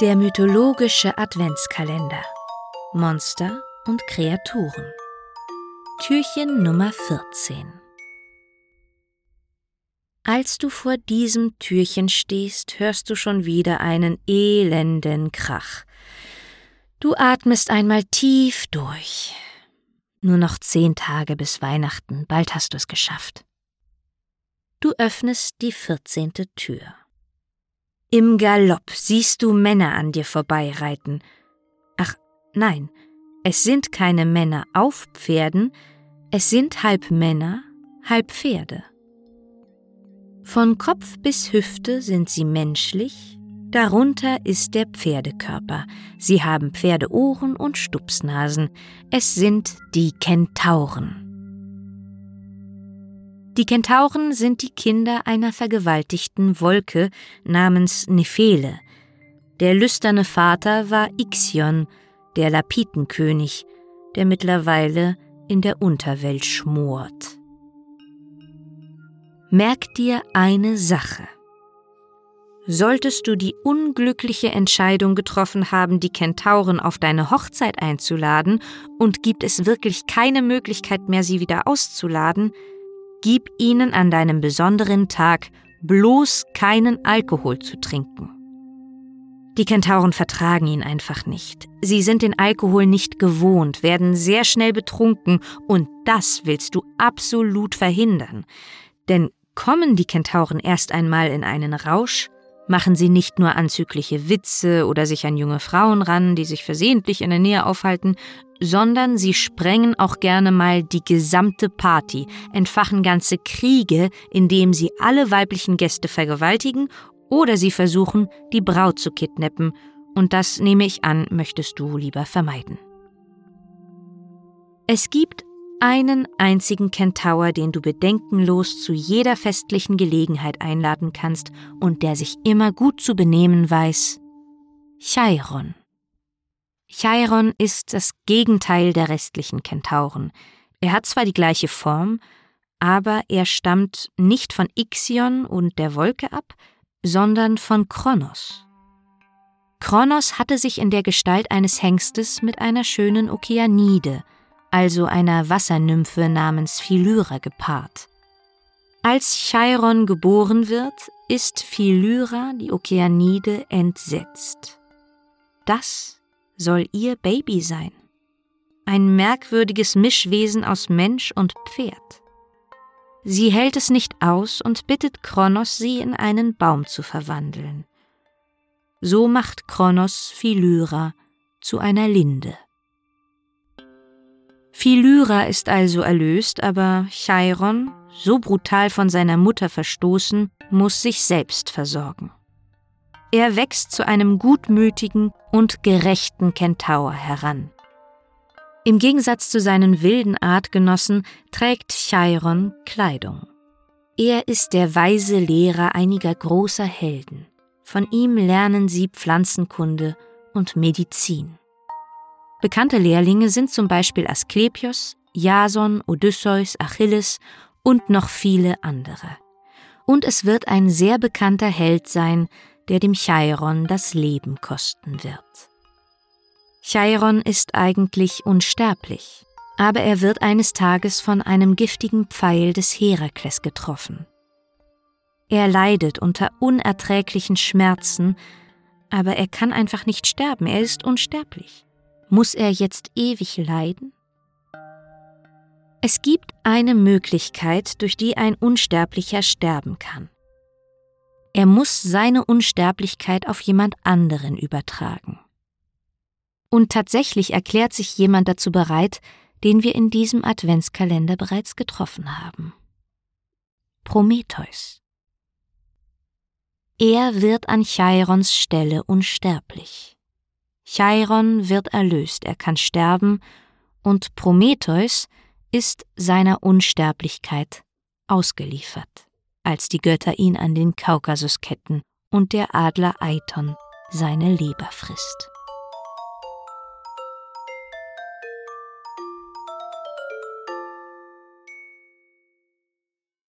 Der mythologische Adventskalender. Monster und Kreaturen. Türchen Nummer 14. Als du vor diesem Türchen stehst, hörst du schon wieder einen elenden Krach. Du atmest einmal tief durch. Nur noch zehn Tage bis Weihnachten, bald hast du es geschafft. Du öffnest die vierzehnte Tür. Im Galopp siehst du Männer an dir vorbeireiten. Ach, nein, es sind keine Männer auf Pferden, es sind halb Männer, halb Pferde. Von Kopf bis Hüfte sind sie menschlich, darunter ist der Pferdekörper. Sie haben Pferdeohren und Stupsnasen. Es sind die Kentauren. Die Kentauren sind die Kinder einer vergewaltigten Wolke namens Nephele. Der lüsterne Vater war Ixion, der Lapitenkönig, der mittlerweile in der Unterwelt schmort. Merk dir eine Sache. Solltest du die unglückliche Entscheidung getroffen haben, die Kentauren auf deine Hochzeit einzuladen, und gibt es wirklich keine Möglichkeit mehr, sie wieder auszuladen, Gib ihnen an deinem besonderen Tag bloß keinen Alkohol zu trinken. Die Kentauren vertragen ihn einfach nicht. Sie sind den Alkohol nicht gewohnt, werden sehr schnell betrunken und das willst du absolut verhindern. Denn kommen die Kentauren erst einmal in einen Rausch, machen sie nicht nur anzügliche Witze oder sich an junge Frauen ran, die sich versehentlich in der Nähe aufhalten, sondern sie sprengen auch gerne mal die gesamte Party, entfachen ganze Kriege, indem sie alle weiblichen Gäste vergewaltigen oder sie versuchen, die Braut zu kidnappen, und das nehme ich an, möchtest du lieber vermeiden. Es gibt einen einzigen Kentaur, den du bedenkenlos zu jeder festlichen Gelegenheit einladen kannst und der sich immer gut zu benehmen weiß, Chiron. Chiron ist das Gegenteil der restlichen Kentauren. Er hat zwar die gleiche Form, aber er stammt nicht von Ixion und der Wolke ab, sondern von Kronos. Kronos hatte sich in der Gestalt eines Hengstes mit einer schönen Okeanide, also einer Wassernymphe namens Philyra, gepaart. Als Chiron geboren wird, ist Philyra, die Okeanide, entsetzt. Das soll ihr Baby sein. Ein merkwürdiges Mischwesen aus Mensch und Pferd. Sie hält es nicht aus und bittet Kronos, sie in einen Baum zu verwandeln. So macht Kronos Philyra zu einer Linde. Philyra ist also erlöst, aber Chiron, so brutal von seiner Mutter verstoßen, muss sich selbst versorgen. Er wächst zu einem gutmütigen und gerechten Kentaur heran. Im Gegensatz zu seinen wilden Artgenossen trägt Chiron Kleidung. Er ist der weise Lehrer einiger großer Helden. Von ihm lernen sie Pflanzenkunde und Medizin. Bekannte Lehrlinge sind zum Beispiel Asklepios, Jason, Odysseus, Achilles und noch viele andere. Und es wird ein sehr bekannter Held sein, der dem Chiron das Leben kosten wird. Chiron ist eigentlich unsterblich, aber er wird eines Tages von einem giftigen Pfeil des Herakles getroffen. Er leidet unter unerträglichen Schmerzen, aber er kann einfach nicht sterben, er ist unsterblich. Muss er jetzt ewig leiden? Es gibt eine Möglichkeit, durch die ein Unsterblicher sterben kann. Er muss seine Unsterblichkeit auf jemand anderen übertragen. Und tatsächlich erklärt sich jemand dazu bereit, den wir in diesem Adventskalender bereits getroffen haben. Prometheus. Er wird an Chirons Stelle unsterblich. Chiron wird erlöst, er kann sterben, und Prometheus ist seiner Unsterblichkeit ausgeliefert als die Götter ihn an den Kaukasus ketten und der Adler Aiton seine Leber frisst.